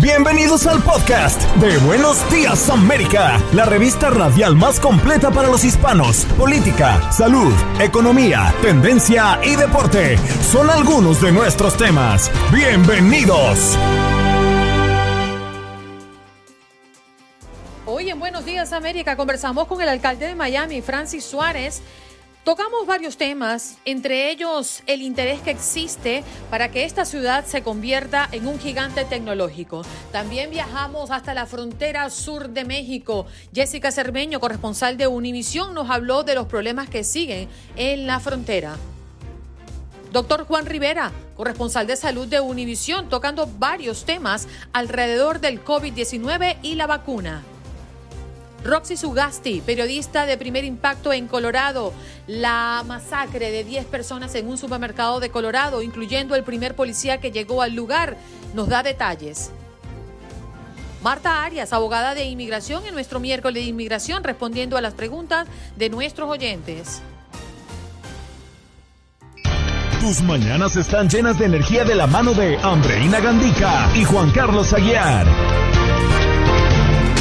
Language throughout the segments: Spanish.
Bienvenidos al podcast de Buenos Días América, la revista radial más completa para los hispanos. Política, salud, economía, tendencia y deporte son algunos de nuestros temas. Bienvenidos. Hoy en Buenos Días América conversamos con el alcalde de Miami, Francis Suárez. Tocamos varios temas, entre ellos el interés que existe para que esta ciudad se convierta en un gigante tecnológico. También viajamos hasta la frontera sur de México. Jessica Cermeño, corresponsal de Univisión, nos habló de los problemas que siguen en la frontera. Doctor Juan Rivera, corresponsal de salud de Univisión, tocando varios temas alrededor del COVID-19 y la vacuna. Roxy Sugasti, periodista de primer impacto en Colorado, la masacre de 10 personas en un supermercado de Colorado, incluyendo el primer policía que llegó al lugar, nos da detalles. Marta Arias, abogada de inmigración, en nuestro miércoles de inmigración, respondiendo a las preguntas de nuestros oyentes. Tus mañanas están llenas de energía de la mano de Andreina Gandica y Juan Carlos Aguiar.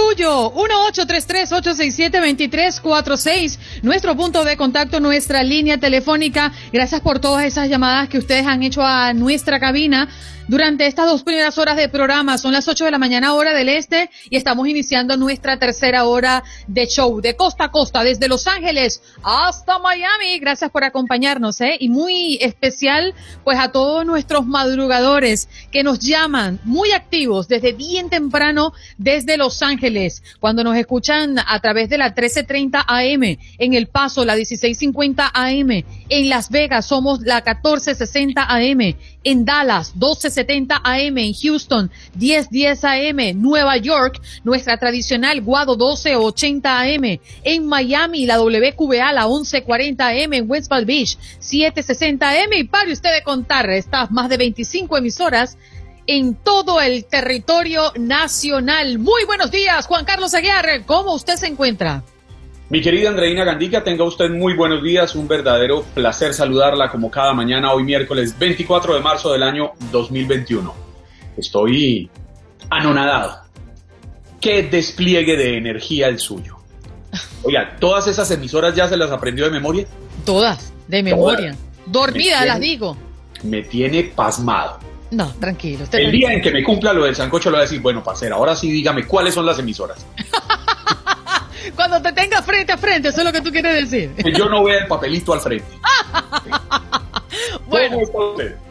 tuyo. 1-833-867-2346. Nuestro punto de contacto, nuestra línea telefónica. Gracias por todas esas llamadas que ustedes han hecho a nuestra cabina durante estas dos primeras horas de programa. Son las 8 de la mañana, hora del este, y estamos iniciando nuestra tercera hora de show de costa a costa, desde Los Ángeles hasta Miami. Gracias por acompañarnos, ¿eh? Y muy especial, pues, a todos nuestros madrugadores que nos llaman muy activos desde bien temprano desde Los Ángeles, cuando nos escuchan a través de la 1330 AM, en El Paso, la 1650 AM, en Las Vegas somos la 1460 AM, en Dallas 1270 AM, en Houston 1010 AM, Nueva York nuestra tradicional Guado 1280 AM, en Miami la WQBA la 1140 AM, en West Palm Beach 760 AM y pare usted de contar estas más de 25 emisoras en todo el territorio nacional. Muy buenos días, Juan Carlos Aguiar, ¿cómo usted se encuentra? Mi querida Andreina Gandica, tenga usted muy buenos días, un verdadero placer saludarla como cada mañana, hoy miércoles 24 de marzo del año 2021. Estoy anonadado. Qué despliegue de energía el suyo. Oiga, ¿todas esas emisoras ya se las aprendió de memoria? Todas, de memoria. Dormida, Me las digo. Me tiene pasmado. No, tranquilo. Usted El día en que me cumpla lo del sancocho, le voy a decir, bueno, parcera, ahora sí dígame cuáles son las emisoras. Cuando te tenga frente a frente, eso es lo que tú quieres decir. Que yo no vea el papelito al frente. Bueno, ¿Cómo está usted?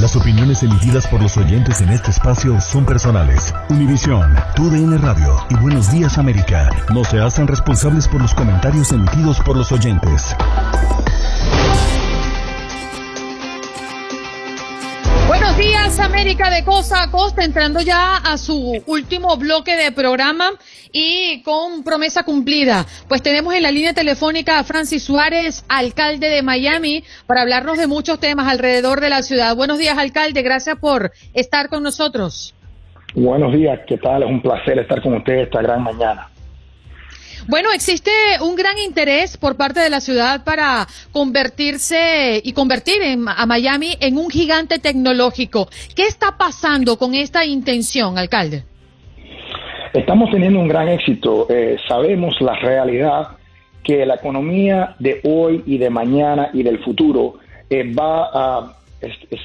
Las opiniones emitidas por los oyentes en este espacio son personales. Univisión, Tu DN Radio y Buenos Días América no se hacen responsables por los comentarios emitidos por los oyentes. Días, América de Costa a Costa, entrando ya a su último bloque de programa y con promesa cumplida. Pues tenemos en la línea telefónica a Francis Suárez, alcalde de Miami, para hablarnos de muchos temas alrededor de la ciudad. Buenos días, alcalde, gracias por estar con nosotros. Buenos días, ¿qué tal? Es un placer estar con ustedes esta gran mañana. Bueno, existe un gran interés por parte de la ciudad para convertirse y convertir en- a Miami en un gigante tecnológico. ¿Qué está pasando con esta intención, alcalde? Estamos teniendo un gran éxito. Eh, sabemos la realidad que la economía de hoy y de mañana y del futuro eh, va a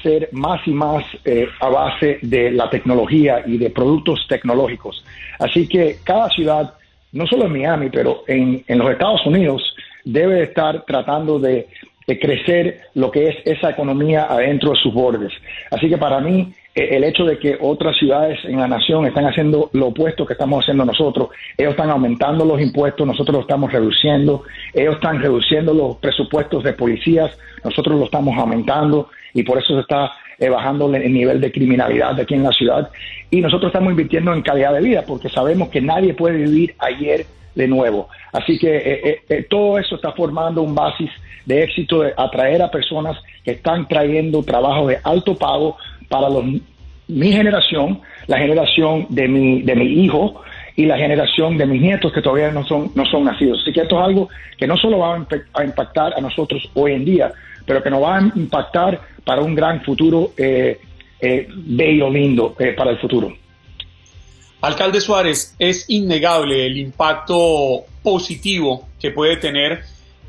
ser más y más eh, a base de la tecnología y de productos tecnológicos. Así que cada ciudad, no solo en Miami, pero en, en los Estados Unidos, debe estar tratando de de crecer lo que es esa economía adentro de sus bordes. Así que para mí eh, el hecho de que otras ciudades en la nación están haciendo lo opuesto que estamos haciendo nosotros, ellos están aumentando los impuestos, nosotros lo estamos reduciendo, ellos están reduciendo los presupuestos de policías, nosotros lo estamos aumentando y por eso se está eh, bajando el nivel de criminalidad aquí en la ciudad y nosotros estamos invirtiendo en calidad de vida porque sabemos que nadie puede vivir ayer de nuevo. Así que eh, eh, todo eso está formando un basis de éxito de atraer a personas que están trayendo trabajo de alto pago para los, mi generación, la generación de mi, de mi hijo y la generación de mis nietos que todavía no son, no son nacidos. Así que esto es algo que no solo va a, impactar a nosotros hoy en día, pero que nos va a impactar para un gran futuro eh, eh bello, lindo eh, para el futuro. Alcalde Suárez, es innegable el impacto positivo que puede tener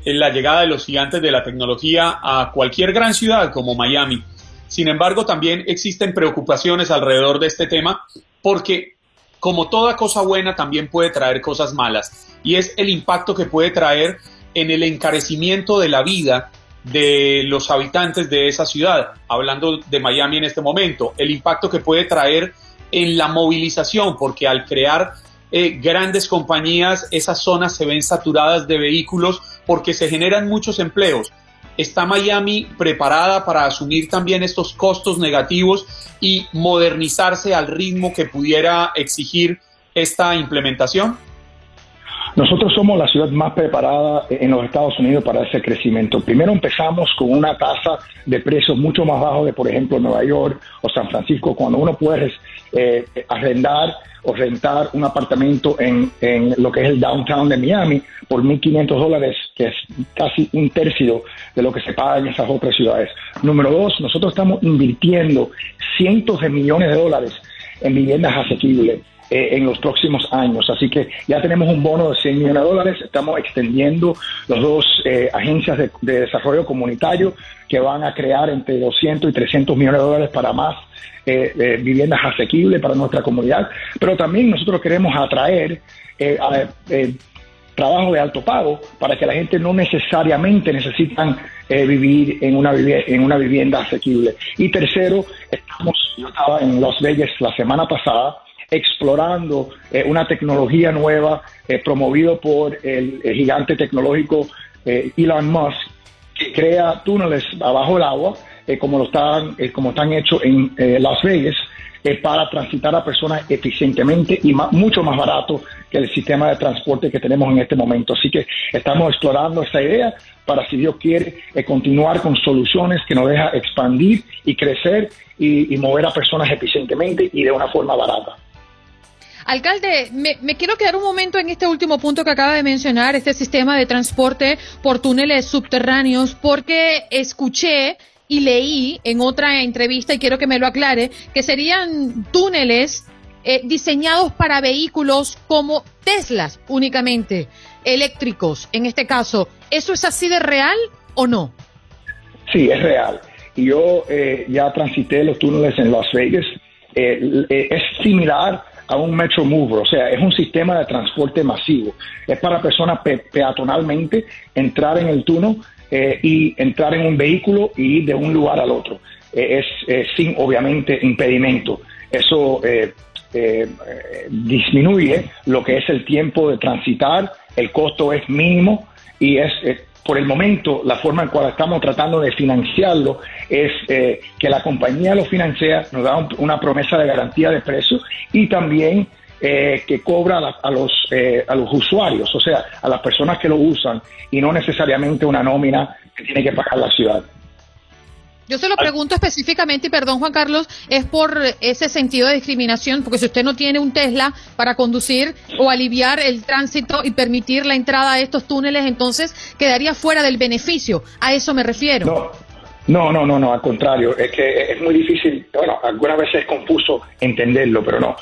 en la llegada de los gigantes de la tecnología a cualquier gran ciudad como Miami. Sin embargo, también existen preocupaciones alrededor de este tema porque como toda cosa buena también puede traer cosas malas y es el impacto que puede traer en el encarecimiento de la vida de los habitantes de esa ciudad, hablando de Miami en este momento, el impacto que puede traer en la movilización, porque al crear eh, grandes compañías, esas zonas se ven saturadas de vehículos porque se generan muchos empleos. ¿Está Miami preparada para asumir también estos costos negativos y modernizarse al ritmo que pudiera exigir esta implementación? Nosotros somos la ciudad más preparada en los Estados Unidos para ese crecimiento. Primero empezamos con una tasa de precios mucho más bajo de, por ejemplo, Nueva York o San Francisco, cuando uno puede eh, arrendar o rentar un apartamento en, en, lo que es el downtown de Miami por 1.500 dólares, que es casi un tercio de lo que se paga en esas otras ciudades. Número dos, nosotros estamos invirtiendo cientos de millones de dólares en viviendas asequibles. Eh, en los próximos años. Así que ya tenemos un bono de 100 millones de dólares, estamos extendiendo las dos eh, agencias de, desarrollo comunitario que van a crear entre 200 y 300 millones de dólares para más eh, viviendas asequibles para nuestra comunidad, pero también nosotros queremos atraer trabajo de alto pago para que la gente no necesariamente necesitan vivir en una, en una vivienda asequible. Y tercero, estamos, yo estaba en Las Vegas la semana pasada explorando eh, una tecnología nueva eh, promovido por el, gigante tecnológico eh, Elon Musk, que crea túneles abajo del agua, como, lo están, como están hechos en Las Vegas, para transitar a personas eficientemente y mucho más barato que el sistema de transporte que tenemos en este momento. Así que estamos explorando esa idea para, si Dios quiere, continuar con soluciones que nos deja expandir y crecer y mover a personas eficientemente y de una forma barata. Alcalde, me, quiero quedar un momento en este último punto que acaba de mencionar, este sistema de transporte por túneles subterráneos, porque escuché y leí en otra entrevista, y quiero que me lo aclare, que serían túneles eh, diseñados para vehículos como Teslas únicamente, eléctricos en este caso. ¿Eso es así de real o no? Sí, es real. Yo eh, ya transité los túneles en Las Vegas. Eh, es similar a un Metro Mover, o sea, es un sistema de transporte masivo. Es para personas peatonalmente entrar en el túnel eh, y entrar en un vehículo y ir de un lugar al otro. Eh, es sin, obviamente, impedimento. Eso eh, disminuye lo que es el tiempo de transitar, el costo es mínimo y es por el momento, la forma en cual estamos tratando de financiarlo es eh, que la compañía lo financia, nos da una promesa de garantía de precio y también eh, que cobra a, los, eh, a los usuarios, o sea, a las personas que lo usan y no necesariamente una nómina que tiene que pagar la ciudad. Yo se lo pregunto específicamente, y perdón Juan Carlos, es por ese sentido de discriminación, porque si usted no tiene un Tesla para conducir o aliviar el tránsito y permitir la entrada a estos túneles, entonces quedaría fuera del beneficio. A eso me refiero. No, no, no, no, al contrario, es que es muy difícil, bueno, algunas veces es confuso entenderlo, pero no.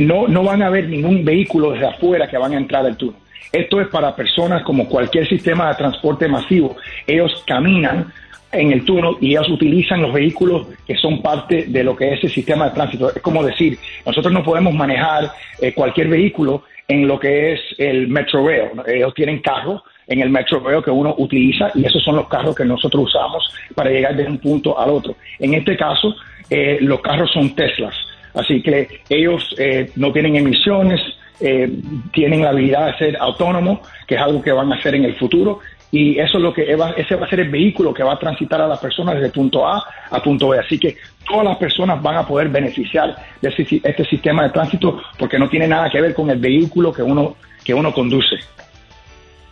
no, no van a haber ningún vehículo desde afuera que van a entrar al túnel. Esto es para personas como cualquier sistema de transporte masivo. Ellos caminan en el túnel y ellos utilizan los vehículos que son parte de lo que es el sistema de tránsito. Es como decir, nosotros no podemos manejar eh, cualquier vehículo en lo que es el Metro Rail. Ellos tienen carros en el Metro Rail que uno utiliza y esos son los carros que nosotros usamos para llegar de un punto al otro. En este caso, eh, los carros son Teslas, así que ellos eh, no tienen emisiones, eh, tienen la habilidad de ser autónomos, que es algo que van a hacer en el futuro, y eso es lo que ese va a ser el vehículo que va a transitar a las personas desde punto A a punto B. Así que todas las personas van a poder beneficiar de este sistema de tránsito porque no tiene nada que ver con el vehículo que uno, que uno conduce.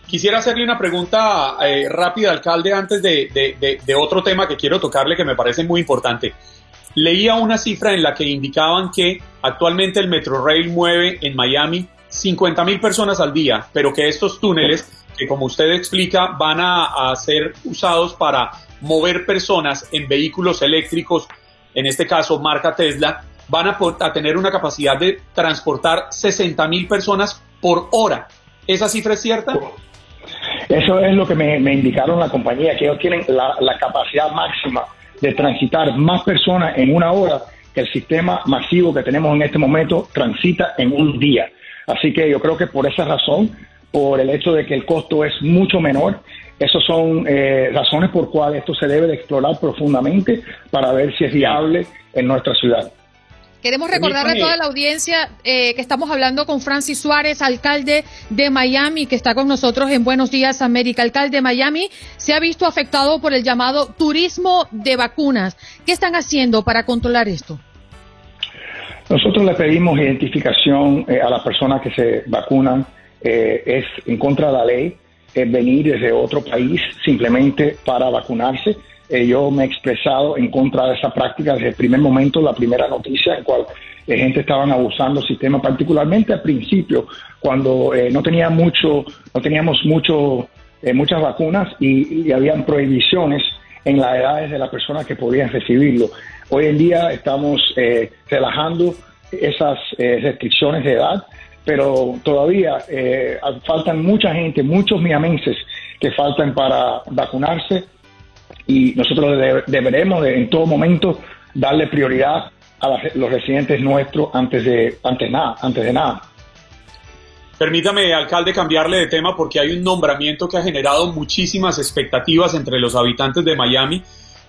Quisiera hacerle una pregunta eh, rápida, alcalde, antes de, otro tema que quiero tocarle que me parece muy importante. Leía una cifra en la que indicaban que actualmente el Metrorail mueve en Miami 50 mil personas al día, pero que estos túneles, que como usted explica, van a, ser usados para mover personas en vehículos eléctricos, en este caso marca Tesla, van a, a tener una capacidad de transportar 60 mil personas por hora. ¿Esa cifra es cierta? Eso es lo que me, indicaron la compañía, que ellos tienen la, capacidad máxima de transitar más personas en una hora que el sistema masivo que tenemos en este momento transita en un día. Así que yo creo que por esa razón, por el hecho de que el costo es mucho menor, esas son eh, razones por cuales esto se debe de explorar profundamente para ver si es viable en nuestra ciudad. Queremos recordarle a toda la audiencia eh, que estamos hablando con Francis Suárez, alcalde de Miami, que está con nosotros en Buenos Días América. Alcalde de Miami se ha visto afectado por el llamado turismo de vacunas. ¿Qué están haciendo para controlar esto? Nosotros le pedimos identificación eh, a las personas que se vacunan. Eh, es en contra de la ley venir desde otro país simplemente para vacunarse eh, yo me he expresado en contra de esa práctica desde el primer momento, la primera noticia en cual la eh, gente estaban abusando del sistema, particularmente al principio, cuando no tenía mucho, no teníamos mucho, muchas vacunas y, y, habían prohibiciones en las edades de las personas que podían recibirlo. Hoy en día estamos relajando esas restricciones de edad, pero todavía faltan mucha gente, muchos miamenses que faltan para vacunarse y nosotros deberemos en todo momento darle prioridad a los residentes nuestros antes de, antes, nada, antes de nada. Permítame, alcalde, cambiarle de tema porque hay un nombramiento que ha generado muchísimas expectativas entre los habitantes de Miami,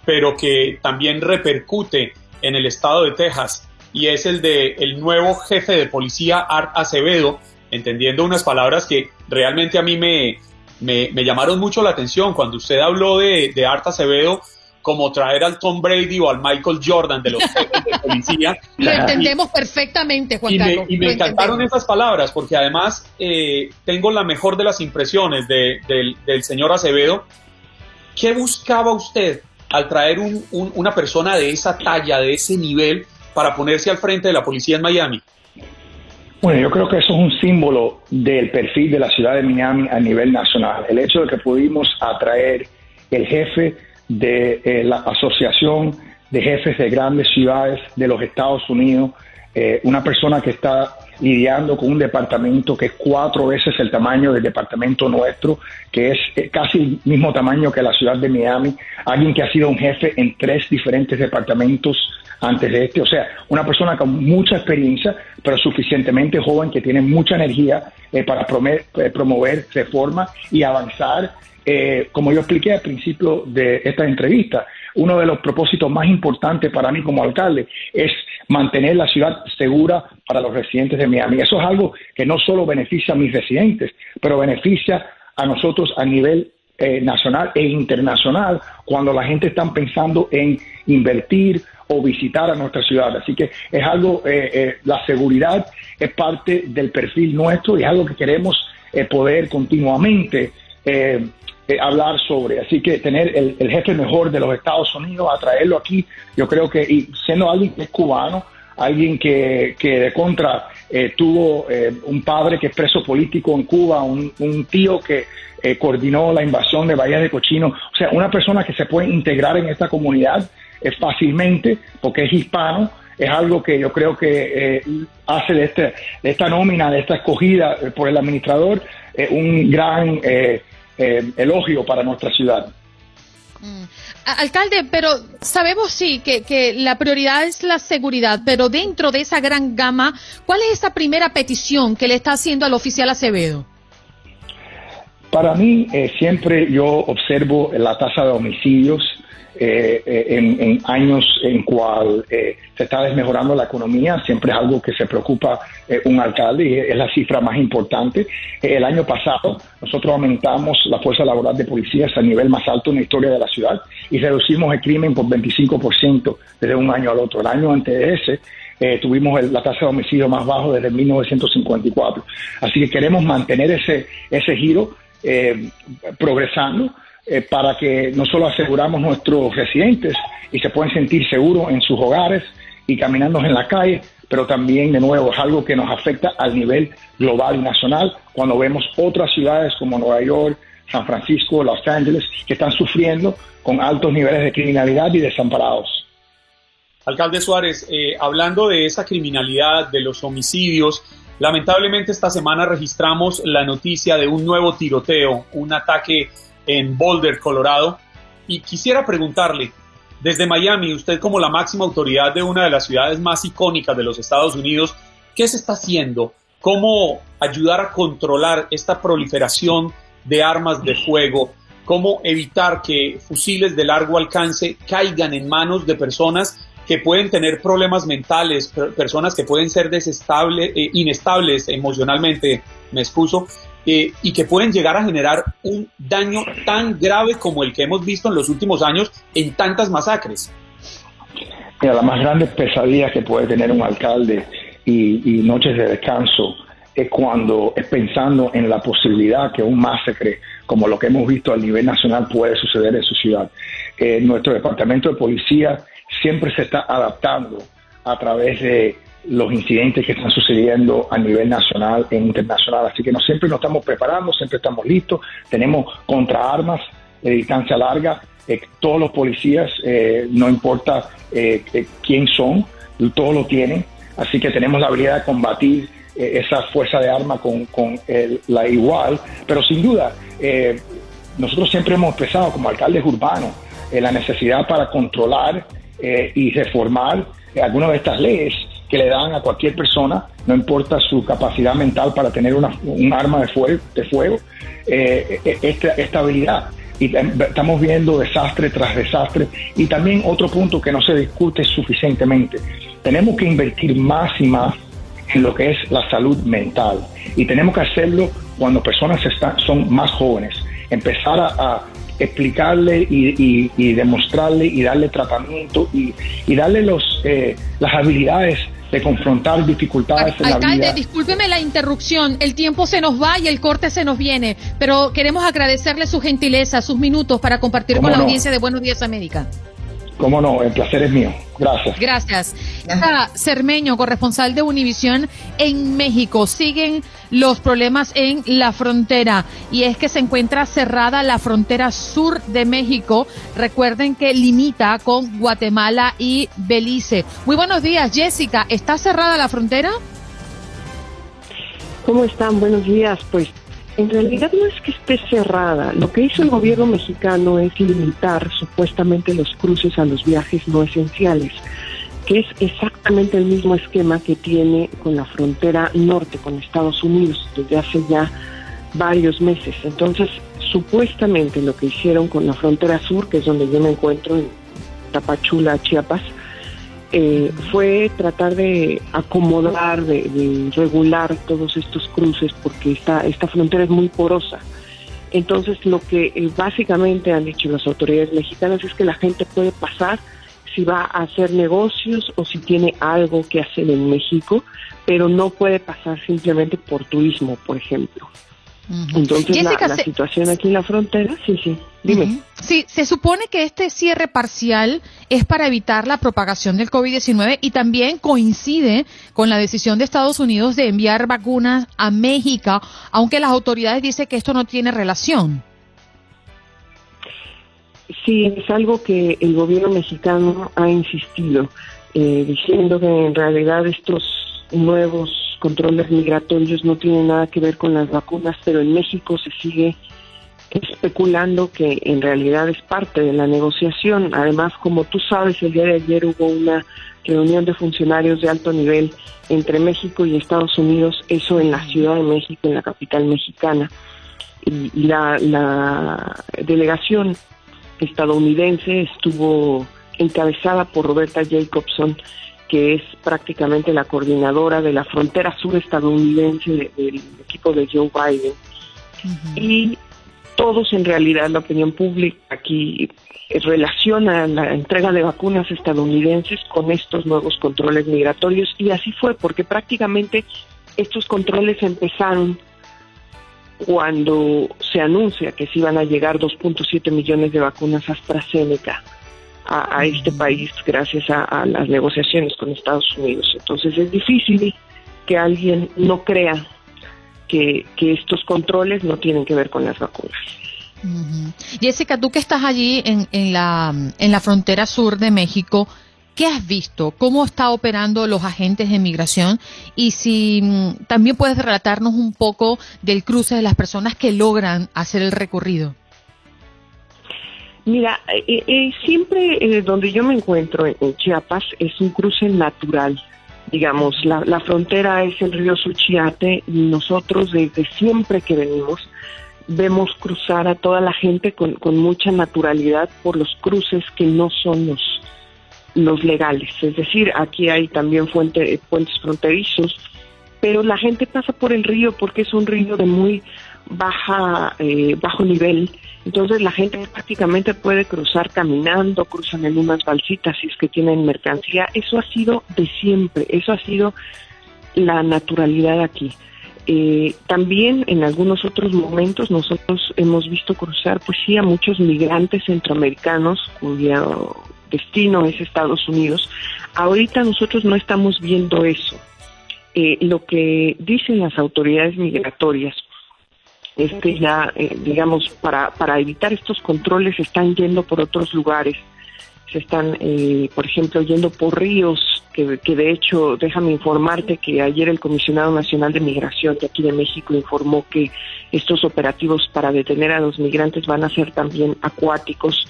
pero que también repercute en el estado de Texas y es el de el nuevo jefe de policía Art Acevedo, entendiendo unas palabras que realmente a mí me, me, llamaron mucho la atención cuando usted habló de, de Art Acevedo como traer al Tom Brady o al Michael Jordan de los jefes de policía. Lo entendemos perfectamente, Juan Carlos. y me encantaron esas palabras porque además eh, tengo la mejor de las impresiones del, señor Acevedo. ¿Qué buscaba usted al traer una persona de esa talla, de ese nivel, para ponerse al frente de la policía en Miami? Bueno, yo creo que eso es un símbolo del perfil de la ciudad de Miami a nivel nacional. El hecho de que pudimos atraer el jefe de eh, la Asociación de Jefes de Grandes Ciudades de los Estados Unidos, eh, una persona que está lidiando con un departamento que es cuatro veces el tamaño del departamento nuestro, que es eh, casi el mismo tamaño que la ciudad de Miami, alguien que ha sido un jefe en tres diferentes departamentos antes de este. O sea, una persona con mucha experiencia, pero suficientemente joven, que tiene mucha energía eh, para eh, promover reforma y avanzar. Eh, como yo expliqué al principio de esta entrevista, uno de los propósitos más importantes para mí como alcalde es mantener la ciudad segura para los residentes de Miami. Eso es algo que no solo beneficia a mis residentes, pero beneficia a nosotros a nivel nacional e internacional cuando la gente está pensando en invertir o visitar a nuestra ciudad. Así que es algo, eh, eh, la seguridad es parte del perfil nuestro y es algo que queremos eh, poder continuamente hablar sobre. Así que tener el, jefe mejor de los Estados Unidos, atraerlo aquí, yo creo que, y siendo alguien que es cubano, alguien que, que de contra tuvo un padre que es preso político en Cuba, un, un tío que coordinó la invasión de Bahía de Cochino, o sea, una persona que se puede integrar en esta comunidad fácilmente porque es hispano es algo que yo creo que eh, hace de, este, de esta nómina, de esta escogida eh, por el administrador, eh, un gran eh, eh, elogio para nuestra ciudad. A- Alcalde, pero sabemos sí que, que la prioridad es la seguridad, pero dentro de esa gran gama, ¿cuál es esa primera petición que le está haciendo al oficial Acevedo? Para mí, eh, siempre yo observo la tasa de homicidios eh, eh, en, años en cual eh, se está desmejorando la economía, siempre es algo que se preocupa eh, un alcalde y es la cifra más importante. Eh, el año pasado nosotros aumentamos la fuerza laboral de policías al nivel más alto en la historia de la ciudad y reducimos el crimen por 25% desde un año al otro. El año antes de ese tuvimos el- la tasa de homicidio más bajo desde 1954. Así que queremos mantener ese, ese giro progresando eh, para que no solo aseguramos nuestros residentes y se pueden sentir seguros en sus hogares y caminando en la calle, pero también de nuevo es algo que nos afecta al nivel global y nacional cuando vemos otras ciudades como Nueva York, San Francisco, Los Ángeles, que están sufriendo con altos niveles de criminalidad y desamparados. Alcalde Suárez, eh, hablando de esa criminalidad, de los homicidios, lamentablemente esta semana registramos la noticia de un nuevo tiroteo, un ataque en Boulder, Colorado, y quisiera preguntarle, desde Miami, usted como la máxima autoridad de una de las ciudades más icónicas de los Estados Unidos, ¿qué se está haciendo? ¿Cómo ayudar a controlar esta proliferación de armas de fuego? ¿Cómo evitar que fusiles de largo alcance caigan en manos de personas que pueden tener problemas mentales, per- personas que pueden ser desestables, eh, inestables emocionalmente, me excuso, eh, y que pueden llegar a generar un daño tan grave como el que hemos visto en los últimos años en tantas masacres. Mira, la más grande pesadilla que puede tener un alcalde y, y noches de descanso es cuando es pensando en la posibilidad que un masacre como lo que hemos visto a nivel nacional puede suceder en su ciudad. Eh, nuestro departamento de policía siempre se está adaptando a través de los incidentes que están sucediendo a nivel nacional e internacional. Así que no siempre nos estamos preparando, siempre estamos listos, tenemos contraarmas de distancia larga, eh, todos los policías, eh, no importa eh, eh, quién son, todos lo tienen, así que tenemos la habilidad de combatir esa fuerza de arma con, con el- la igual, pero sin duda, nosotros siempre hemos expresado como alcaldes urbanos la necesidad para controlar y reformar algunas de estas leyes que le dan a cualquier persona, no importa su capacidad mental para tener una, un arma de fuego, de fuego eh, eh, esta, esta habilidad. Y tam- estamos viendo desastre tras desastre. Y también otro punto que no se discute suficientemente. Tenemos que invertir más y más en lo que es la salud mental. Y tenemos que hacerlo cuando personas están, son más jóvenes. Empezar a, explicarle y demostrarle y darle tratamiento y, y darle los, eh, las habilidades de confrontar dificultades en la Alcalde, vida. discúlpeme la interrupción, el tiempo se nos va y el corte se nos viene, pero queremos agradecerle su gentileza, sus minutos para compartir ¿Cómo con la audiencia de Buenos Días América. Cómo no, el placer es mío. Gracias. Gracias. Está Cermeño, corresponsal de Univisión en México. Siguen los problemas en la frontera y es que se encuentra cerrada la frontera sur de México. Recuerden que limita con Guatemala y Belice. Muy buenos días, Jessica. ¿Está cerrada la frontera? ¿Cómo están? Buenos días. Pues en realidad no es que esté cerrada. Lo que hizo el gobierno mexicano es limitar supuestamente los cruces a los viajes no esenciales, que es exactamente el mismo esquema que tiene con la frontera norte con Estados Unidos desde hace ya varios meses. Entonces, supuestamente lo que hicieron con la frontera sur, que es donde yo me encuentro en Tapachula, Chiapas, eh, fue tratar de acomodar, de, regular todos estos cruces, porque esta, esta frontera es muy porosa. Entonces, lo que eh, básicamente han dicho las autoridades mexicanas es que la gente puede pasar si va a hacer negocios o si tiene algo que hacer en México, pero no puede pasar simplemente por turismo, por ejemplo. Entonces, la, Jessica, la se- situación aquí en la frontera, sí, sí, dime. Sí, se supone que este cierre parcial es para evitar la propagación del COVID-19 y también coincide con la decisión de Estados Unidos de enviar vacunas a México, aunque las autoridades dicen que esto no tiene relación. Sí, es algo que el gobierno mexicano ha insistido. eh, diciendo que en realidad estos nuevos controles migratorios no tienen nada que ver con las vacunas, pero en México se sigue especulando que en realidad es parte de la negociación. Además, como tú sabes, el día de ayer hubo una reunión de funcionarios de alto nivel entre México y Estados Unidos, eso en la Ciudad de México, en la capital mexicana. Y, la, la delegación estadounidense estuvo encabezada por Roberta Jacobson, que es prácticamente la coordinadora de la frontera sur estadounidense del equipo de Joe Biden. Y todos en realidad, la opinión pública aquí relaciona la entrega de vacunas estadounidenses con estos nuevos controles migratorios. Y así fue porque prácticamente estos controles empezaron cuando se anuncia que se iban a llegar 2.7 millones de vacunas AstraZeneca a, este país gracias a, las negociaciones con Estados Unidos. Entonces es difícil que alguien no crea que, estos controles no tienen que ver con las vacunas. Jessica, tú que estás allí en, en, la, en la frontera sur de México, ¿Qué has visto? ¿Cómo está operando los agentes de migración? Y si mm, también puedes relatarnos un poco del cruce de las personas que logran hacer el recorrido. Mira, eh, eh, siempre eh, donde yo me encuentro en, Chiapas es un cruce natural. Digamos, la, frontera es el río Suchiate y nosotros desde siempre que venimos vemos cruzar a toda la gente con, con mucha naturalidad por los cruces que no son los, los legales. Es decir, aquí hay también fuente, puentes fronterizos, pero la gente pasa por el río porque es un río de muy baja, eh, bajo nivel. Entonces la gente prácticamente puede cruzar caminando, cruzan en unas balsitas si es que tienen mercancía. Eso ha sido de siempre, eso ha sido la naturalidad aquí. Eh, también en algunos otros momentos nosotros hemos visto cruzar, pues sí, a muchos migrantes centroamericanos cuyo destino es Estados Unidos. Ahorita nosotros no estamos viendo eso. Eh, lo que dicen las autoridades migratorias es que ya, eh, digamos, para, para evitar estos controles están yendo por otros lugares. Se están, eh, por ejemplo, yendo por ríos, que, que de hecho, déjame informarte que ayer el Comisionado Nacional de Migración de aquí de México informó que estos operativos para detener a los migrantes van a ser también acuáticos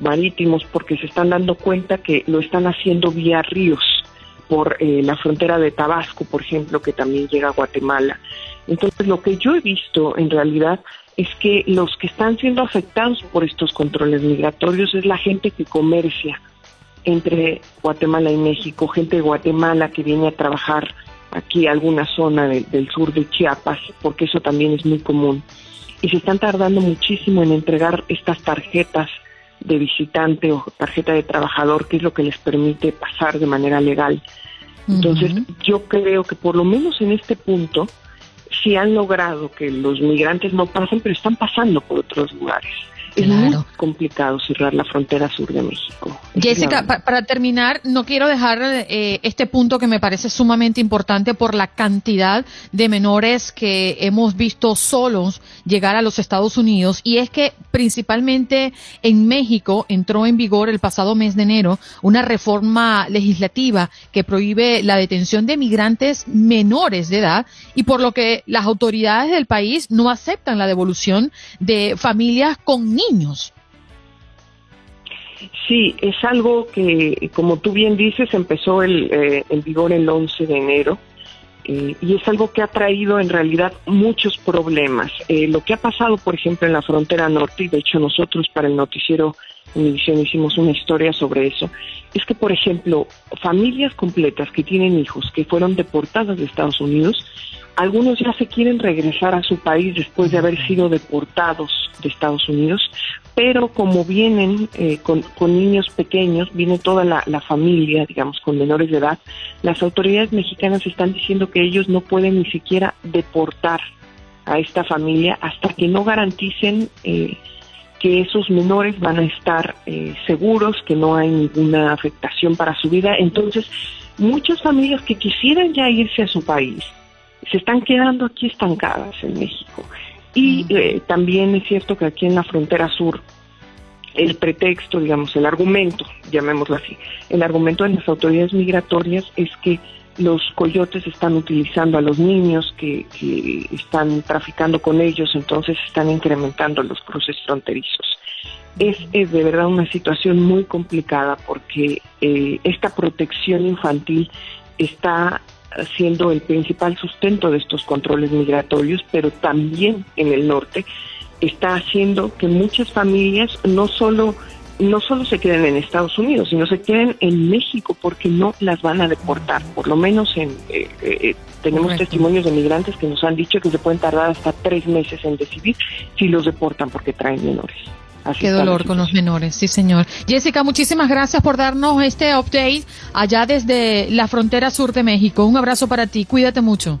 marítimos porque se están dando cuenta que lo están haciendo vía ríos por eh, la frontera de Tabasco, por ejemplo, que también llega a Guatemala. Entonces, lo que yo he visto en realidad es que los que están siendo afectados por estos controles migratorios es la gente que comercia entre Guatemala y México, gente de Guatemala que viene a trabajar aquí alguna zona del sur de Chiapas, porque eso también es muy común. Y se están tardando muchísimo en entregar estas tarjetas de visitante o tarjeta de trabajador, que es lo que les permite pasar de manera legal. Entonces, yo creo que por lo menos en este punto, sí han logrado que los migrantes no pasen, pero están pasando por otros lugares. Es muy complicado cerrar la frontera sur de México. Jessica, para terminar, no quiero dejar eh, este punto que me parece sumamente importante por la cantidad de menores que hemos visto solos llegar a los Estados Unidos y es que principalmente en México entró en vigor el pasado mes de enero una reforma legislativa que prohíbe la detención de migrantes menores de edad y por lo que las autoridades del país no aceptan la devolución de familias con niños niños. Sí, es algo que, como tú bien dices, empezó el, eh, vigor el 11 de enero eh, y es algo que ha traído en realidad muchos problemas. Eh, lo que ha pasado, por ejemplo, en la frontera norte, y de hecho nosotros para el noticiero Univisión hicimos una historia sobre eso, es que, por ejemplo, familias completas que tienen hijos que fueron deportadas de Estados Unidos, algunos ya se quieren regresar a su país después de haber sido deportados de Estados Unidos, pero como vienen eh, con, niños pequeños, viene toda la, la, familia, digamos, con menores de edad, las autoridades mexicanas están diciendo que ellos no pueden ni siquiera deportar a esta familia hasta que no garanticen eh, que esos menores van a estar eh, seguros, que no hay ninguna afectación para su vida. Entonces, muchas familias que quisieran ya irse a su país se están quedando aquí estancadas en México. Y eh, también es cierto que aquí en la frontera sur el pretexto, digamos, el argumento, llamémoslo así, el argumento de las autoridades migratorias es que los coyotes están utilizando a los niños que, están traficando con ellos, entonces están incrementando los cruces fronterizos. Es, de verdad una situación muy complicada porque eh, esta protección infantil está siendo el principal sustento de estos controles migratorios, pero también en el norte está haciendo que muchas familias no solo no solo se queden en Estados Unidos, sino se queden en México porque no las van a deportar. Por lo menos en, eh, eh, tenemos testimonios de migrantes que nos han dicho que se pueden tardar hasta tres meses en decidir si los deportan porque traen menores. Qué dolor con los menores, sí señor. Jessica, muchísimas gracias por darnos este update allá desde la frontera sur de México. Un abrazo para ti, cuídate mucho.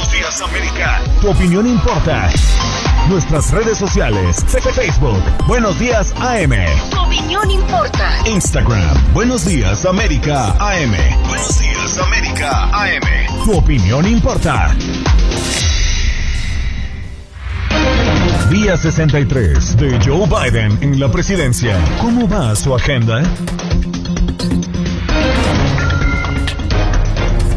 América. Tu opinión importa. Nuestras redes sociales. Facebook. Buenos Días AM. Tu opinión importa. Instagram. Buenos Días América AM. Buenos Días América AM. Tu opinión importa. Día 63 de Joe Biden en la presidencia. ¿Cómo va su agenda?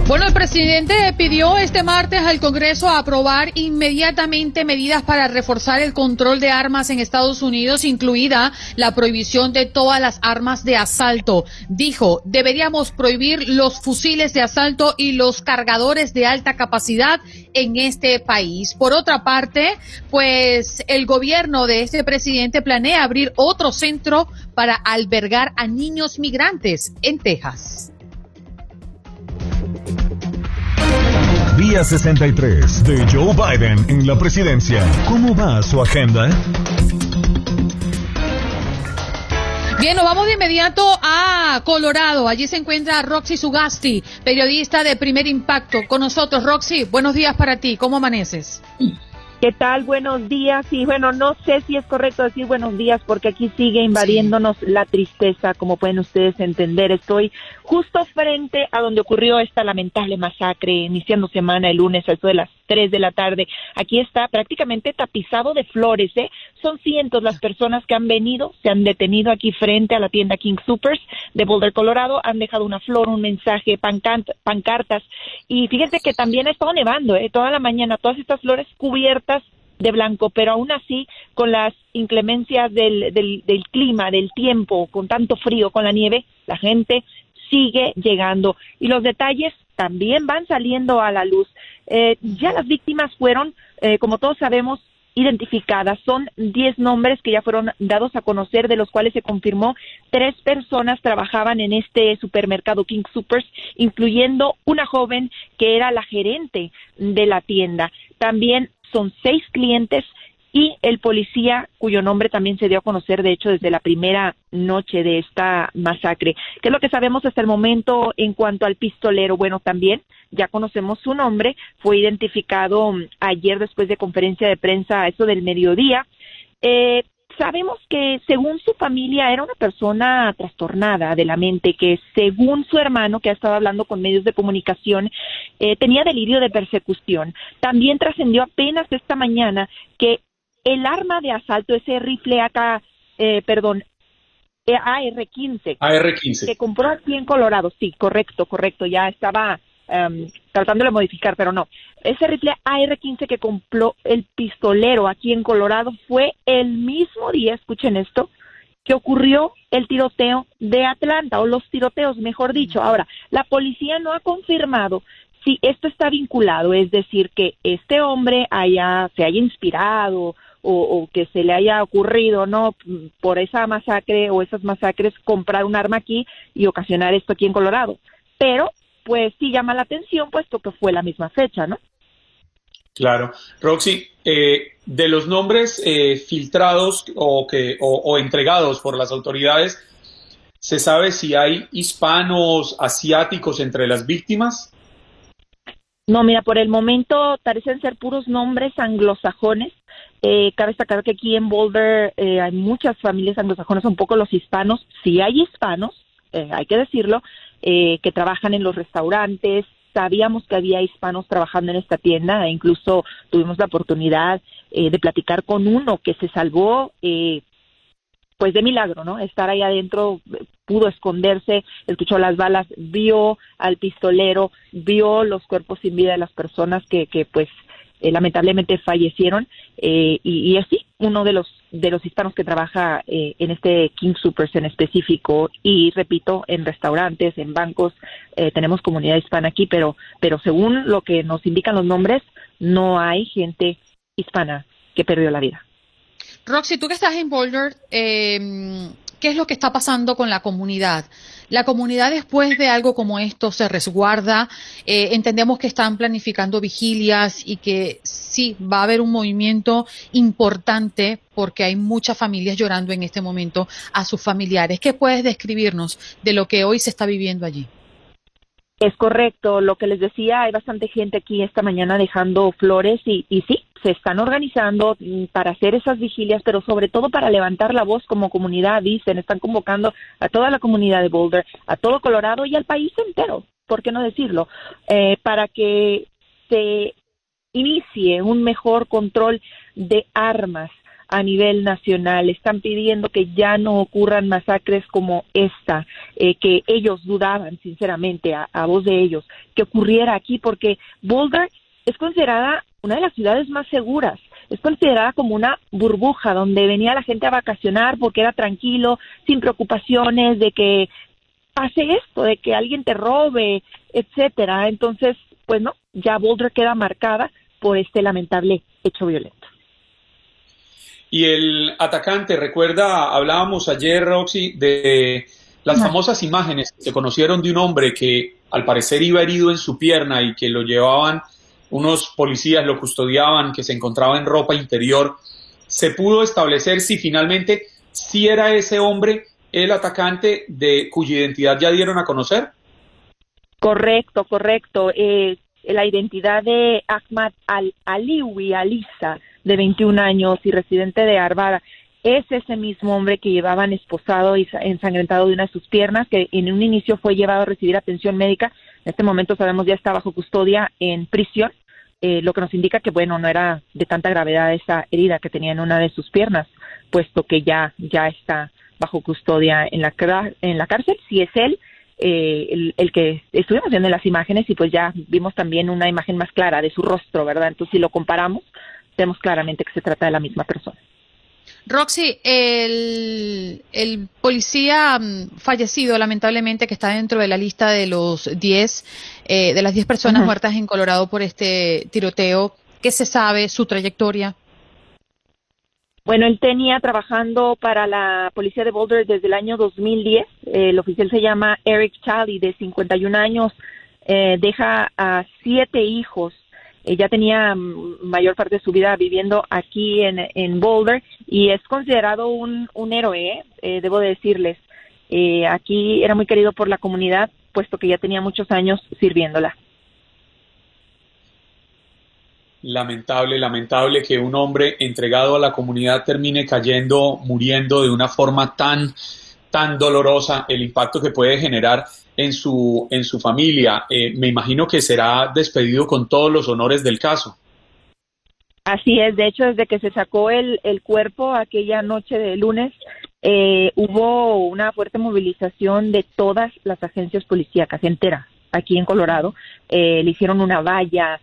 Bueno, el presidente pidió este martes al Congreso aprobar inmediatamente medidas para reforzar el control de armas en Estados Unidos, incluida la prohibición de todas las armas de asalto. Dijo, deberíamos prohibir los fusiles de asalto y los cargadores de alta capacidad en este país. Por otra parte, pues el gobierno de este presidente planea abrir otro centro para albergar a niños migrantes en Texas. Día 63 de Joe Biden en la presidencia. ¿Cómo va su agenda? Bien, nos vamos de inmediato a Colorado. Allí se encuentra Roxy Sugasti, periodista de Primer Impacto. Con nosotros, Roxy, buenos días para ti. ¿Cómo amaneces? ¿Qué tal? Buenos días. Y bueno, no sé si es correcto decir buenos días porque aquí sigue invadiéndonos la tristeza, como pueden ustedes entender. Estoy justo frente a donde ocurrió esta lamentable masacre, iniciando semana el lunes a eso de las 3 de la tarde. Aquí está prácticamente tapizado de flores, ¿eh? Son cientos las personas que han venido, se han detenido aquí frente a la tienda King Supers de Boulder, Colorado, han dejado una flor, un mensaje, pancartas. Y fíjense que también ha estado nevando, ¿eh? Toda la mañana, todas estas flores cubiertas de blanco, pero aún así, con las inclemencias del, del, clima, del tiempo, con tanto frío, con la nieve, la gente sigue llegando. Y los detalles también van saliendo a la luz. Eh, ya las víctimas fueron, eh, como todos sabemos, identificadas. Son 10 nombres que ya fueron dados a conocer, de los cuales se confirmó tres personas trabajaban en este supermercado King Supers, incluyendo una joven que era la gerente de la tienda. También son seis clientes y el policía cuyo nombre también se dio a conocer, de hecho, desde la primera noche de esta masacre. ¿Qué es lo que sabemos hasta el momento en cuanto al pistolero? Bueno, también ya conocemos su nombre, fue identificado mm, ayer después de conferencia de prensa, eso del mediodía. Eh, sabemos que según su familia era una persona trastornada de la mente, que según su hermano, que ha estado hablando con medios de comunicación, eh, tenía delirio de persecución. También trascendió apenas esta mañana que el arma de asalto, ese rifle acá, eh, perdón, eh, AR-15, AR-15, que compró aquí en Colorado, sí, correcto, correcto, ya estaba um, tratando de modificar, pero no. Ese rifle AR-15 que compró el pistolero aquí en Colorado fue el mismo día, escuchen esto, que ocurrió el tiroteo de Atlanta, o los tiroteos, mejor dicho. Ahora, la policía no ha confirmado si esto está vinculado, es decir, que este hombre haya, se haya inspirado o, que se le haya ocurrido, ¿no? Por esa masacre o esas masacres, comprar un arma aquí y ocasionar esto aquí en Colorado. Pero, pues sí llama la atención, puesto que fue la misma fecha, ¿no? Claro. Roxy, eh, de los nombres eh, filtrados o, que, o, entregados por las autoridades, ¿se sabe si hay hispanos, asiáticos entre las víctimas? No, mira, por el momento parecen ser puros nombres anglosajones. Eh, cabe destacar que aquí en Boulder eh, hay muchas familias anglosajonas, un poco los hispanos. Sí hay hispanos, hay que decirlo, que trabajan en los restaurantes, sabíamos que había hispanos trabajando en esta tienda e incluso tuvimos la oportunidad eh, de platicar con uno que se salvó eh, pues de milagro, ¿no? Estar ahí adentro, pudo esconderse, escuchó las balas, vio al pistolero, vio los cuerpos sin vida de las personas que, que pues eh, lamentablemente fallecieron eh, y, es así uno de los de los hispanos que trabaja eh, en este King Supers en específico y repito en restaurantes en bancos tenemos comunidad hispana aquí pero pero según lo que nos indican los nombres no hay gente hispana que perdió la vida Roxy tú que estás en Boulder ¿Qué es lo que está pasando con la comunidad? La comunidad después de algo como esto se resguarda. Eh, entendemos que están planificando vigilias y que sí va a haber un movimiento importante porque hay muchas familias llorando en este momento a sus familiares. ¿Qué puedes describirnos de lo que hoy se está viviendo allí? Es correcto, lo que les decía, hay bastante gente aquí esta mañana dejando flores y, y sí, se están organizando mm, para hacer esas vigilias, pero sobre todo para levantar la voz como comunidad, dicen, están convocando a toda la comunidad de Boulder, a todo Colorado y al país entero, ¿por qué no decirlo? Eh, para que se inicie un mejor control de armas a nivel nacional. Están pidiendo que ya no ocurran masacres como esta, eh, que ellos dudaban, sinceramente, a, a, voz de ellos, que ocurriera aquí, porque Boulder es considerada una de las ciudades más seguras. Es considerada como una burbuja donde venía la gente a vacacionar porque era tranquilo, sin preocupaciones de que pase esto, de que alguien te robe, etcétera. Entonces, pues no, ya Boulder queda marcada por este lamentable hecho violento. Y el atacante, recuerda, hablábamos ayer, Roxy, de las famosas imágenes que se conocieron de un hombre que al parecer iba herido en su pierna y que lo llevaban unos policías lo custodiaban, que se encontraba en ropa interior. Se pudo establecer si finalmente si era ese hombre el atacante de cuya identidad ya dieron a conocer. Correcto, correcto. Eh, la identidad de Ahmad Al-Aliwi Alisa, de 21 años y residente de Arvada, es ese mismo hombre que llevaban esposado y ensangrentado de una de sus piernas, que en un inicio fue llevado a recibir atención médica. En este momento sabemos ya está bajo custodia en prisión eh, lo que nos indica que, bueno, no era de tanta gravedad esa herida que tenía en una de sus piernas, puesto que ya, ya está bajo custodia en la, en la cárcel. Si es él, eh, el, que estuvimos viendo en las imágenes y pues ya vimos también una imagen más clara de su rostro, ¿verdad? Entonces, si lo comparamos, vemos claramente que se trata de la misma persona. Roxy, el, el, policía mm, fallecido, lamentablemente, que está dentro de la lista de los 10, eh, de las 10 personas muertas en Colorado por este tiroteo, ¿qué se sabe, su trayectoria? Bueno, él tenía trabajando para la policía de Boulder desde el año 2010. el oficial se llama Eric Charlie, de 51 años. Eh, deja a siete hijos ya tenía mayor parte de su vida viviendo aquí en, en Boulder y es considerado un, un héroe, eh, debo decirles. Eh, aquí era muy querido por la comunidad, puesto que ya tenía muchos años sirviéndola. Lamentable, lamentable que un hombre entregado a la comunidad termine cayendo, muriendo de una forma tan, tan dolorosa, el impacto que puede generar en su, en su familia. Eh, me imagino que será despedido con todos los honores del caso. Así es, de hecho, desde que se sacó el, el cuerpo aquella noche de lunes, eh, hubo una fuerte movilización de todas las agencias policíacas enteras aquí en Colorado. Eh, le hicieron una valla,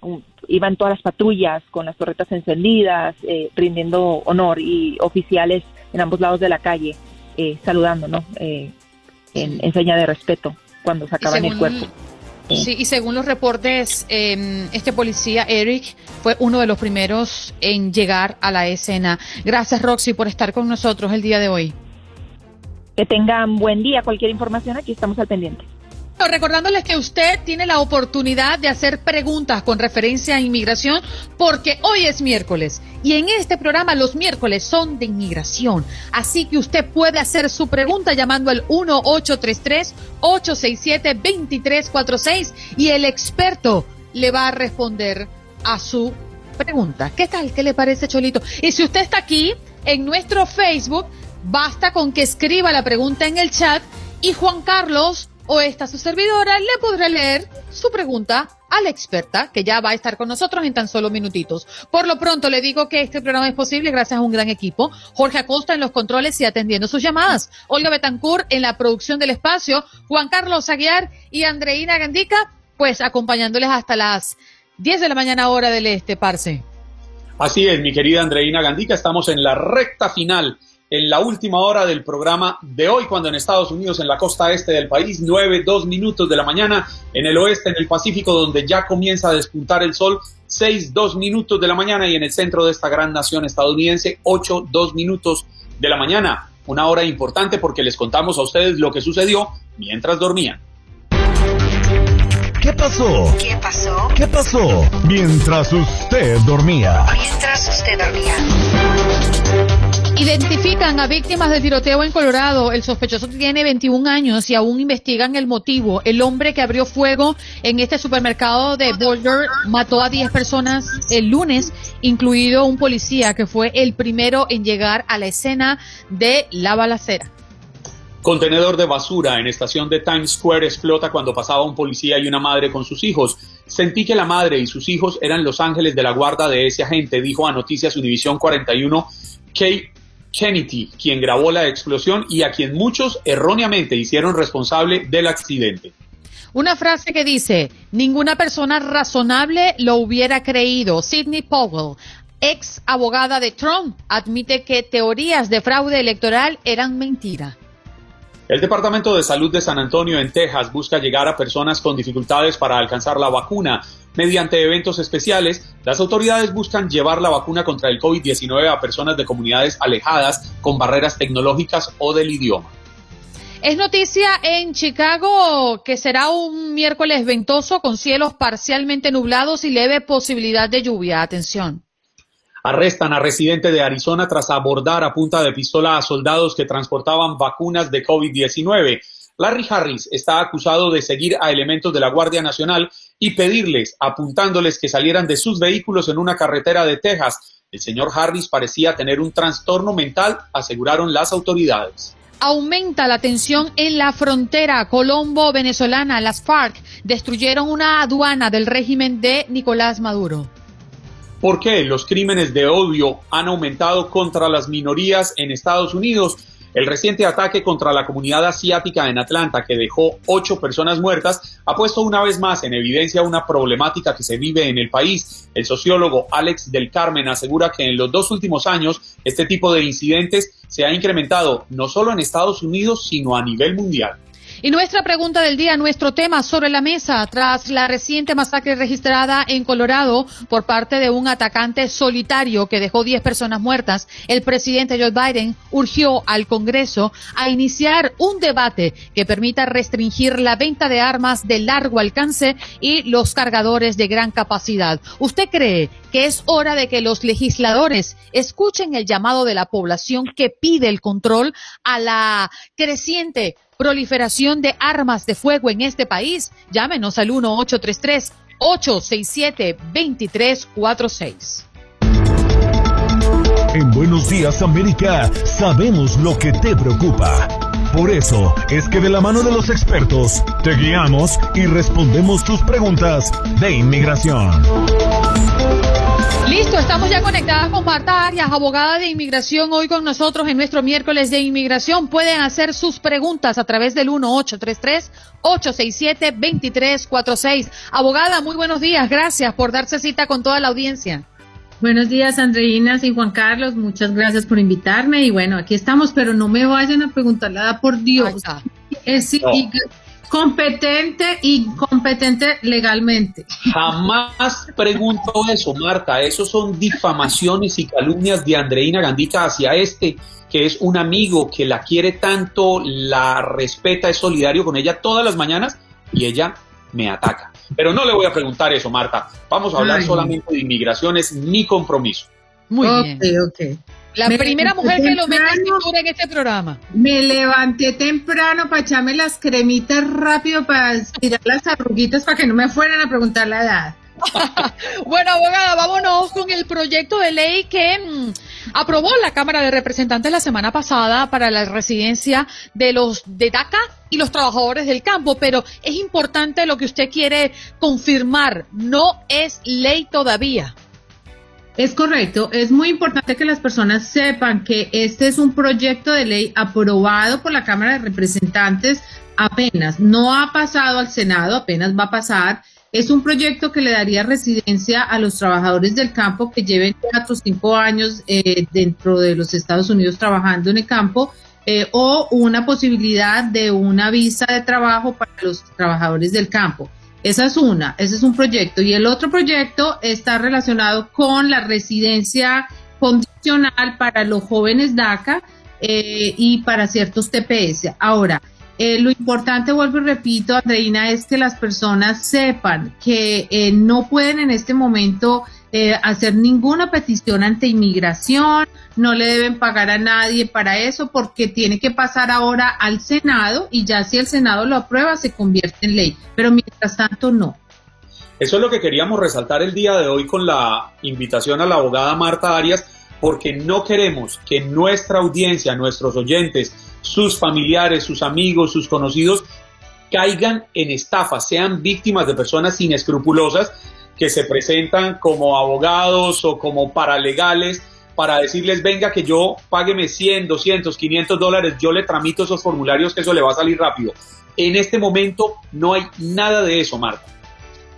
un- iban todas las patrullas con las torretas encendidas, eh, rindiendo honor y oficiales en ambos lados de la calle eh, saludando, ¿no? En, en seña de respeto cuando sacaban el cuerpo. Sí, y según los reportes, eh, este policía, Eric, fue uno de los primeros en llegar a la escena. Gracias, Roxy, por estar con nosotros el día de hoy. Que tengan buen día. Cualquier información, aquí estamos al pendiente. Recordándoles que usted tiene la oportunidad de hacer preguntas con referencia a inmigración porque hoy es miércoles y en este programa los miércoles son de inmigración. Así que usted puede hacer su pregunta llamando al 1833-867-2346 y el experto le va a responder a su pregunta. ¿Qué tal? ¿Qué le parece, Cholito? Y si usted está aquí en nuestro Facebook, basta con que escriba la pregunta en el chat y Juan Carlos o esta su servidora le podrá leer su pregunta a la experta que ya va a estar con nosotros en tan solo minutitos. Por lo pronto le digo que este programa es posible gracias a un gran equipo. Jorge Acosta en los controles y atendiendo sus llamadas. Olga Betancourt en la producción del espacio. Juan Carlos Aguiar y Andreina Gandica, pues acompañándoles hasta las 10 de la mañana hora del este, Parce. Así es, mi querida Andreina Gandica, estamos en la recta final, en la última hora del programa de hoy, cuando en Estados Unidos, en la costa este del país, 9, 2 minutos de la mañana, en el oeste, en el Pacífico, donde ya comienza a despuntar el sol, 6, 2 minutos de la mañana, y en el centro de esta gran nación estadounidense, 8, 2 minutos de la mañana. Una hora importante porque les contamos a ustedes lo que sucedió mientras dormían. ¿Qué pasó? ¿Qué pasó? ¿Qué pasó? Mientras usted dormía. Mientras usted dormía. Identifican a víctimas de tiroteo en Colorado. El sospechoso tiene 21 años y aún investigan el motivo. El hombre que abrió fuego en este supermercado de Boulder mató a 10 personas el lunes, incluido un policía que fue el primero en llegar a la escena de la balacera. Contenedor de basura en estación de Times Square explota cuando pasaba un policía y una madre con sus hijos. Sentí que la madre y sus hijos eran los ángeles de la guarda de ese agente, dijo a Noticias Univisión 41 Kate Kennedy, quien grabó la explosión y a quien muchos erróneamente hicieron responsable del accidente. Una frase que dice, ninguna persona razonable lo hubiera creído. Sidney Powell, ex abogada de Trump, admite que teorías de fraude electoral eran mentira. El Departamento de Salud de San Antonio en Texas busca llegar a personas con dificultades para alcanzar la vacuna. Mediante eventos especiales, las autoridades buscan llevar la vacuna contra el COVID-19 a personas de comunidades alejadas con barreras tecnológicas o del idioma. Es noticia en Chicago que será un miércoles ventoso con cielos parcialmente nublados y leve posibilidad de lluvia. Atención. Arrestan a residente de Arizona tras abordar a punta de pistola a soldados que transportaban vacunas de COVID-19. Larry Harris está acusado de seguir a elementos de la Guardia Nacional y pedirles, apuntándoles que salieran de sus vehículos en una carretera de Texas. El señor Harris parecía tener un trastorno mental, aseguraron las autoridades. Aumenta la tensión en la frontera colombo-venezolana. Las FARC destruyeron una aduana del régimen de Nicolás Maduro. ¿Por qué los crímenes de odio han aumentado contra las minorías en Estados Unidos? El reciente ataque contra la comunidad asiática en Atlanta, que dejó ocho personas muertas, ha puesto una vez más en evidencia una problemática que se vive en el país. El sociólogo Alex del Carmen asegura que en los dos últimos años este tipo de incidentes se ha incrementado no solo en Estados Unidos, sino a nivel mundial. Y nuestra pregunta del día, nuestro tema sobre la mesa, tras la reciente masacre registrada en Colorado por parte de un atacante solitario que dejó 10 personas muertas, el presidente Joe Biden urgió al Congreso a iniciar un debate que permita restringir la venta de armas de largo alcance y los cargadores de gran capacidad. ¿Usted cree que es hora de que los legisladores escuchen el llamado de la población que pide el control a la creciente proliferación de armas de fuego en este país? Llámenos al 1-833-867-2346. En Buenos Días América sabemos lo que te preocupa. Por eso es que de la mano de los expertos te guiamos y respondemos tus preguntas de inmigración. Estamos ya conectadas con Marta Arias, abogada de inmigración, hoy con nosotros en nuestro miércoles de inmigración. Pueden hacer sus preguntas a través del 1833-867-2346. Abogada, muy buenos días. Gracias por darse cita con toda la audiencia. Buenos días, Andreina y Juan Carlos. Muchas gracias por invitarme. Y bueno, aquí estamos, pero no me vayan a preguntar nada por Dios. Es competente y competente legalmente. Jamás pregunto eso, Marta. Eso son difamaciones y calumnias de Andreina Gandica hacia este, que es un amigo que la quiere tanto, la respeta, es solidario con ella todas las mañanas y ella me ataca. Pero no le voy a preguntar eso, Marta. Vamos a hablar solamente de inmigración, es mi compromiso. Muy bien. Ok, la primera mujer que lo mete en este programa. Me levanté temprano para echarme las cremitas rápido para tirar las arruguitas para que no me fueran a preguntar la edad. bueno, abogada, vámonos con el proyecto de ley que mm, aprobó la Cámara de Representantes la semana pasada para la residencia de los de DACA y los trabajadores del campo, pero es importante lo que usted quiere confirmar, no es ley todavía. Es correcto, es muy importante que las personas sepan que este es un proyecto de ley aprobado por la Cámara de Representantes apenas, no ha pasado al Senado, apenas va a pasar. Es un proyecto que le daría residencia a los trabajadores del campo que lleven cuatro o cinco años eh, dentro de los Estados Unidos trabajando en el campo eh, o una posibilidad de una visa de trabajo para los trabajadores del campo. Esa es una, ese es un proyecto. Y el otro proyecto está relacionado con la residencia condicional para los jóvenes DACA eh, y para ciertos TPS. Ahora, eh, lo importante, vuelvo y repito, Andreina, es que las personas sepan que eh, no pueden en este momento eh, hacer ninguna petición ante inmigración, no le deben pagar a nadie para eso porque tiene que pasar ahora al Senado y ya si el Senado lo aprueba se convierte en ley, pero mientras tanto no. Eso es lo que queríamos resaltar el día de hoy con la invitación a la abogada Marta Arias, porque no queremos que nuestra audiencia, nuestros oyentes, sus familiares, sus amigos, sus conocidos, caigan en estafa, sean víctimas de personas inescrupulosas que se presentan como abogados o como paralegales para decirles, venga, que yo págueme 100, 200, 500 dólares, yo le tramito esos formularios que eso le va a salir rápido. En este momento no hay nada de eso, Marta.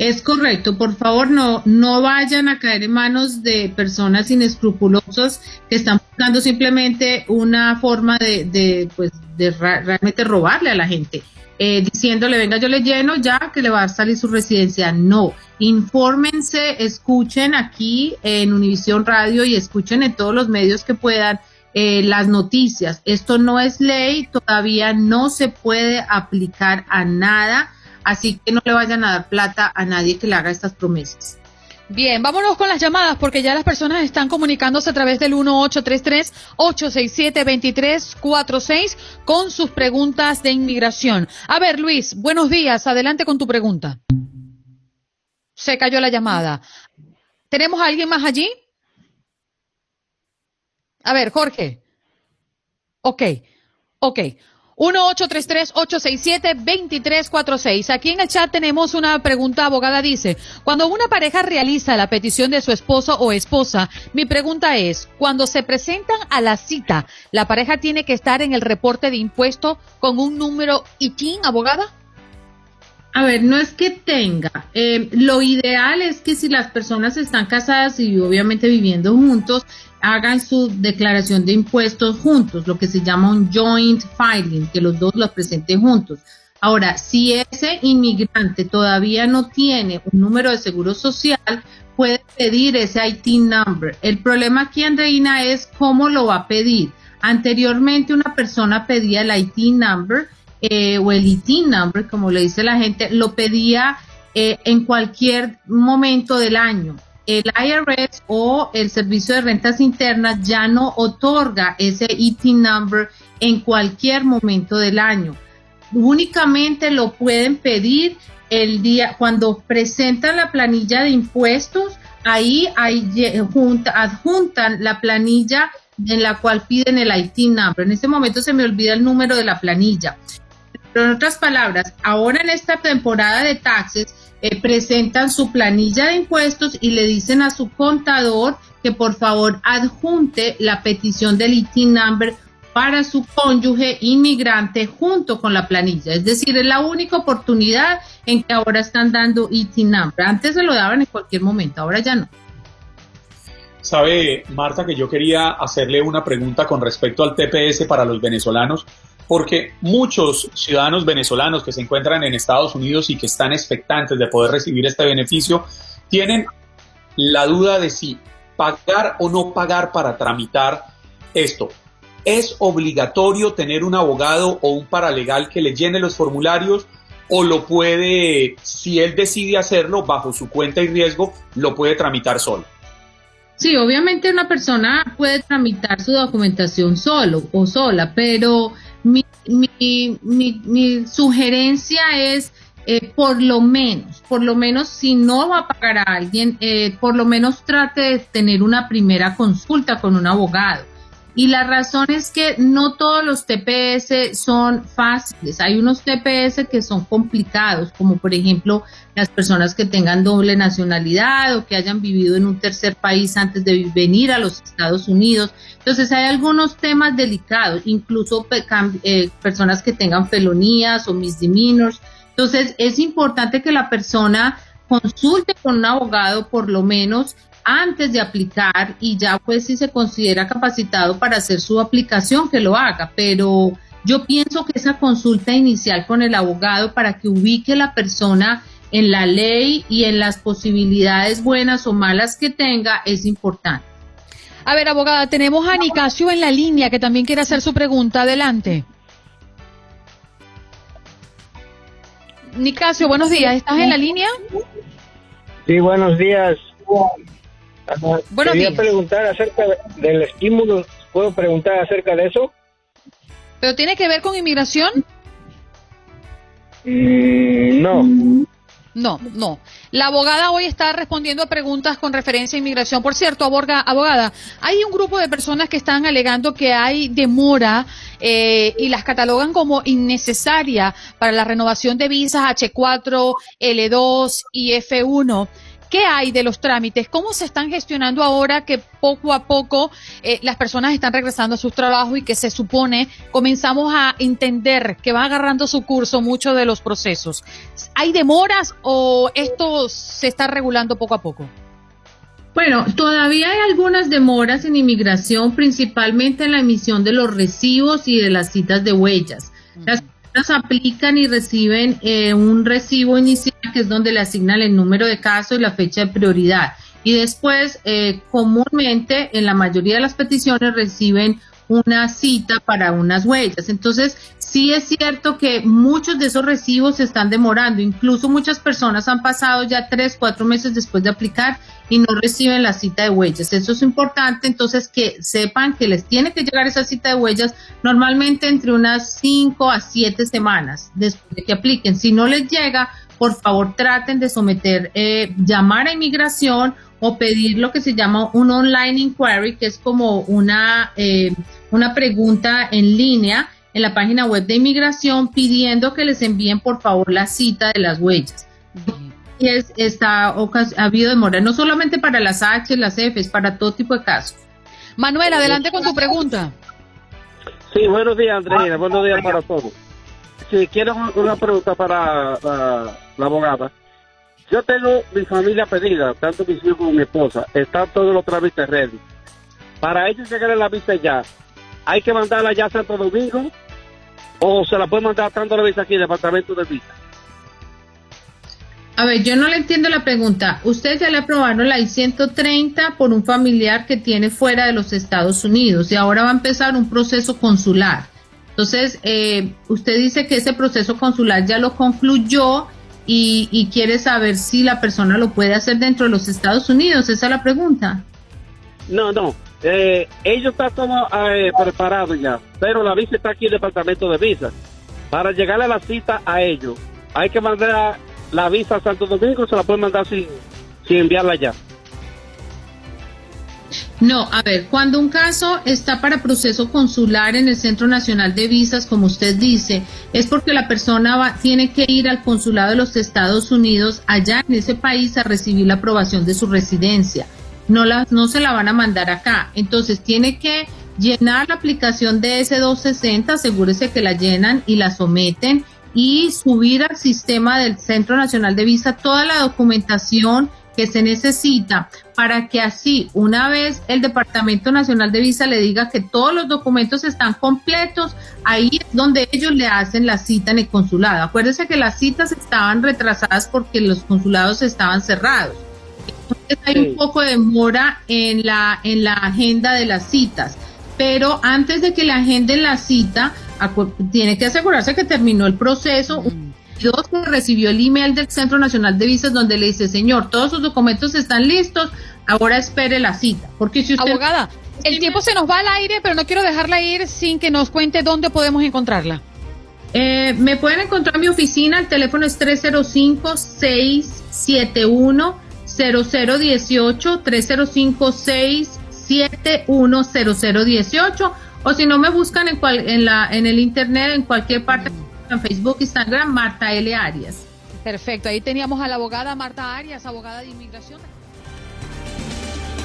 Es correcto, por favor no, no vayan a caer en manos de personas inescrupulosas que están buscando simplemente una forma de, de pues, de realmente robarle a la gente. Eh, diciéndole, venga, yo le lleno ya que le va a salir su residencia. No, infórmense, escuchen aquí en Univisión Radio y escuchen en todos los medios que puedan eh, las noticias. Esto no es ley, todavía no se puede aplicar a nada, así que no le vayan a dar plata a nadie que le haga estas promesas. Bien, vámonos con las llamadas porque ya las personas están comunicándose a través del 1833-867-2346 con sus preguntas de inmigración. A ver, Luis, buenos días. Adelante con tu pregunta. Se cayó la llamada. ¿Tenemos a alguien más allí? A ver, Jorge. Ok, ok. 1-833-867-2346. Aquí en el chat tenemos una pregunta, abogada dice, cuando una pareja realiza la petición de su esposo o esposa, mi pregunta es, cuando se presentan a la cita, ¿la pareja tiene que estar en el reporte de impuesto con un número ITIN, abogada? A ver, no es que tenga. Eh, lo ideal es que si las personas están casadas y obviamente viviendo juntos, hagan su declaración de impuestos juntos, lo que se llama un joint filing, que los dos los presenten juntos. Ahora, si ese inmigrante todavía no tiene un número de seguro social, puede pedir ese IT number. El problema aquí, Andreina, es cómo lo va a pedir. Anteriormente una persona pedía el IT number eh, o el IT number, como le dice la gente, lo pedía eh, en cualquier momento del año el IRS o el Servicio de Rentas Internas ya no otorga ese ET number en cualquier momento del año. Únicamente lo pueden pedir el día cuando presentan la planilla de impuestos, ahí hay, adjuntan la planilla en la cual piden el IT number. En este momento se me olvida el número de la planilla. Pero en otras palabras, ahora en esta temporada de taxes, eh, presentan su planilla de impuestos y le dicen a su contador que por favor adjunte la petición del ITIN number para su cónyuge inmigrante junto con la planilla. Es decir, es la única oportunidad en que ahora están dando ITIN number. Antes se lo daban en cualquier momento, ahora ya no. Sabe, Marta, que yo quería hacerle una pregunta con respecto al TPS para los venezolanos, porque muchos ciudadanos venezolanos que se encuentran en Estados Unidos y que están expectantes de poder recibir este beneficio, tienen la duda de si pagar o no pagar para tramitar esto. ¿Es obligatorio tener un abogado o un paralegal que le llene los formularios o lo puede, si él decide hacerlo bajo su cuenta y riesgo, lo puede tramitar solo? Sí, obviamente una persona puede tramitar su documentación solo o sola, pero mi, mi, mi, sugerencia es eh, por lo menos, por lo menos si no va a pagar a alguien, eh, por lo menos trate de tener una primera consulta con un abogado. Y la razón es que no todos los TPS son fáciles. Hay unos TPS que son complicados, como por ejemplo las personas que tengan doble nacionalidad o que hayan vivido en un tercer país antes de venir a los Estados Unidos. Entonces hay algunos temas delicados, incluso eh, personas que tengan felonías o misdemeanors. Entonces es importante que la persona consulte con un abogado por lo menos antes de aplicar y ya pues si se considera capacitado para hacer su aplicación que lo haga, pero yo pienso que esa consulta inicial con el abogado para que ubique la persona en la ley y en las posibilidades buenas o malas que tenga es importante. A ver, abogada, tenemos a Nicasio en la línea que también quiere hacer su pregunta. Adelante. Nicasio, buenos días. ¿Estás en la línea? Sí, buenos días. Buenos Quería preguntar acerca del estímulo. ¿Puedo preguntar acerca de eso? ¿Pero tiene que ver con inmigración? Mm, no. No, no. La abogada hoy está respondiendo a preguntas con referencia a inmigración. Por cierto, abogada, hay un grupo de personas que están alegando que hay demora eh, y las catalogan como innecesaria para la renovación de visas H4, L2 y F1. ¿Qué hay de los trámites? ¿Cómo se están gestionando ahora que poco a poco eh, las personas están regresando a sus trabajos y que se supone comenzamos a entender que va agarrando su curso mucho de los procesos? ¿Hay demoras o esto se está regulando poco a poco? Bueno, todavía hay algunas demoras en inmigración, principalmente en la emisión de los recibos y de las citas de huellas. Las aplican y reciben eh, un recibo inicial que es donde le asignan el número de caso y la fecha de prioridad. Y después, eh, comúnmente, en la mayoría de las peticiones reciben una cita para unas huellas. Entonces, sí es cierto que muchos de esos recibos se están demorando. Incluso muchas personas han pasado ya tres, cuatro meses después de aplicar y no reciben la cita de huellas. Eso es importante, entonces que sepan que les tiene que llegar esa cita de huellas normalmente entre unas cinco a siete semanas después de que apliquen. Si no les llega, por favor traten de someter, eh, llamar a inmigración o pedir lo que se llama un online inquiry, que es como una, eh, una pregunta en línea en la página web de inmigración pidiendo que les envíen por favor la cita de las huellas. Y es, está, ha habido demora, no solamente para las H, las F, es para todo tipo de casos. Manuel, adelante con tu pregunta. Sí, buenos días, Andreina, buenos días para todos. Sí, quiero una pregunta para la abogada. Yo tengo mi familia pedida, tanto mis hijos como mi esposa. Están todos los trámites ready. Para ellos llegar a la visa ya, ¿hay que mandarla ya a Santo Domingo? ¿O se la puede mandar tanto la visa aquí, el departamento de visa? A ver, yo no le entiendo la pregunta. Usted ya le aprobaron la I-130 por un familiar que tiene fuera de los Estados Unidos y ahora va a empezar un proceso consular. Entonces, eh, usted dice que ese proceso consular ya lo concluyó y, quiere saber si la persona lo puede hacer dentro de los Estados Unidos. Esa es la pregunta. No, no. Eh, ellos están como eh, preparados ya, pero la visa está aquí en el departamento de visas. Para llegar a la cita a ellos, hay que mandar la visa a Santo Domingo, se la pueden mandar sin, sin enviarla ya. No, a ver, cuando un caso está para proceso consular en el Centro Nacional de Visas, como usted dice, es porque la persona va, tiene que ir al consulado de los Estados Unidos allá en ese país a recibir la aprobación de su residencia. No, la, no se la van a mandar acá. Entonces tiene que llenar la aplicación de S260, asegúrese que la llenan y la someten y subir al sistema del Centro Nacional de Visa toda la documentación que se necesita para que así, una vez el Departamento Nacional de Visa le diga que todos los documentos están completos, ahí es donde ellos le hacen la cita en el consulado. Acuérdense que las citas estaban retrasadas porque los consulados estaban cerrados. Hay un poco de demora en la, en la agenda de las citas. Pero antes de que le agenden la cita, tiene que asegurarse que terminó el proceso. Dos, que recibió el email del Centro Nacional de Visas donde le dice, señor, todos sus documentos están listos, ahora espere la cita. Porque si usted... Abogada, el tiempo se nos va al aire, pero no quiero dejarla ir sin que nos cuente dónde podemos encontrarla. Eh, me pueden encontrar en mi oficina, el teléfono es 305-671-0018, 305-671-0018, o si no me buscan en, cual, en, la, en el internet, en cualquier parte en Facebook, Instagram, Marta L. Arias. Perfecto, ahí teníamos a la abogada Marta Arias, abogada de inmigración.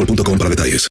boostmobile.com para detalles.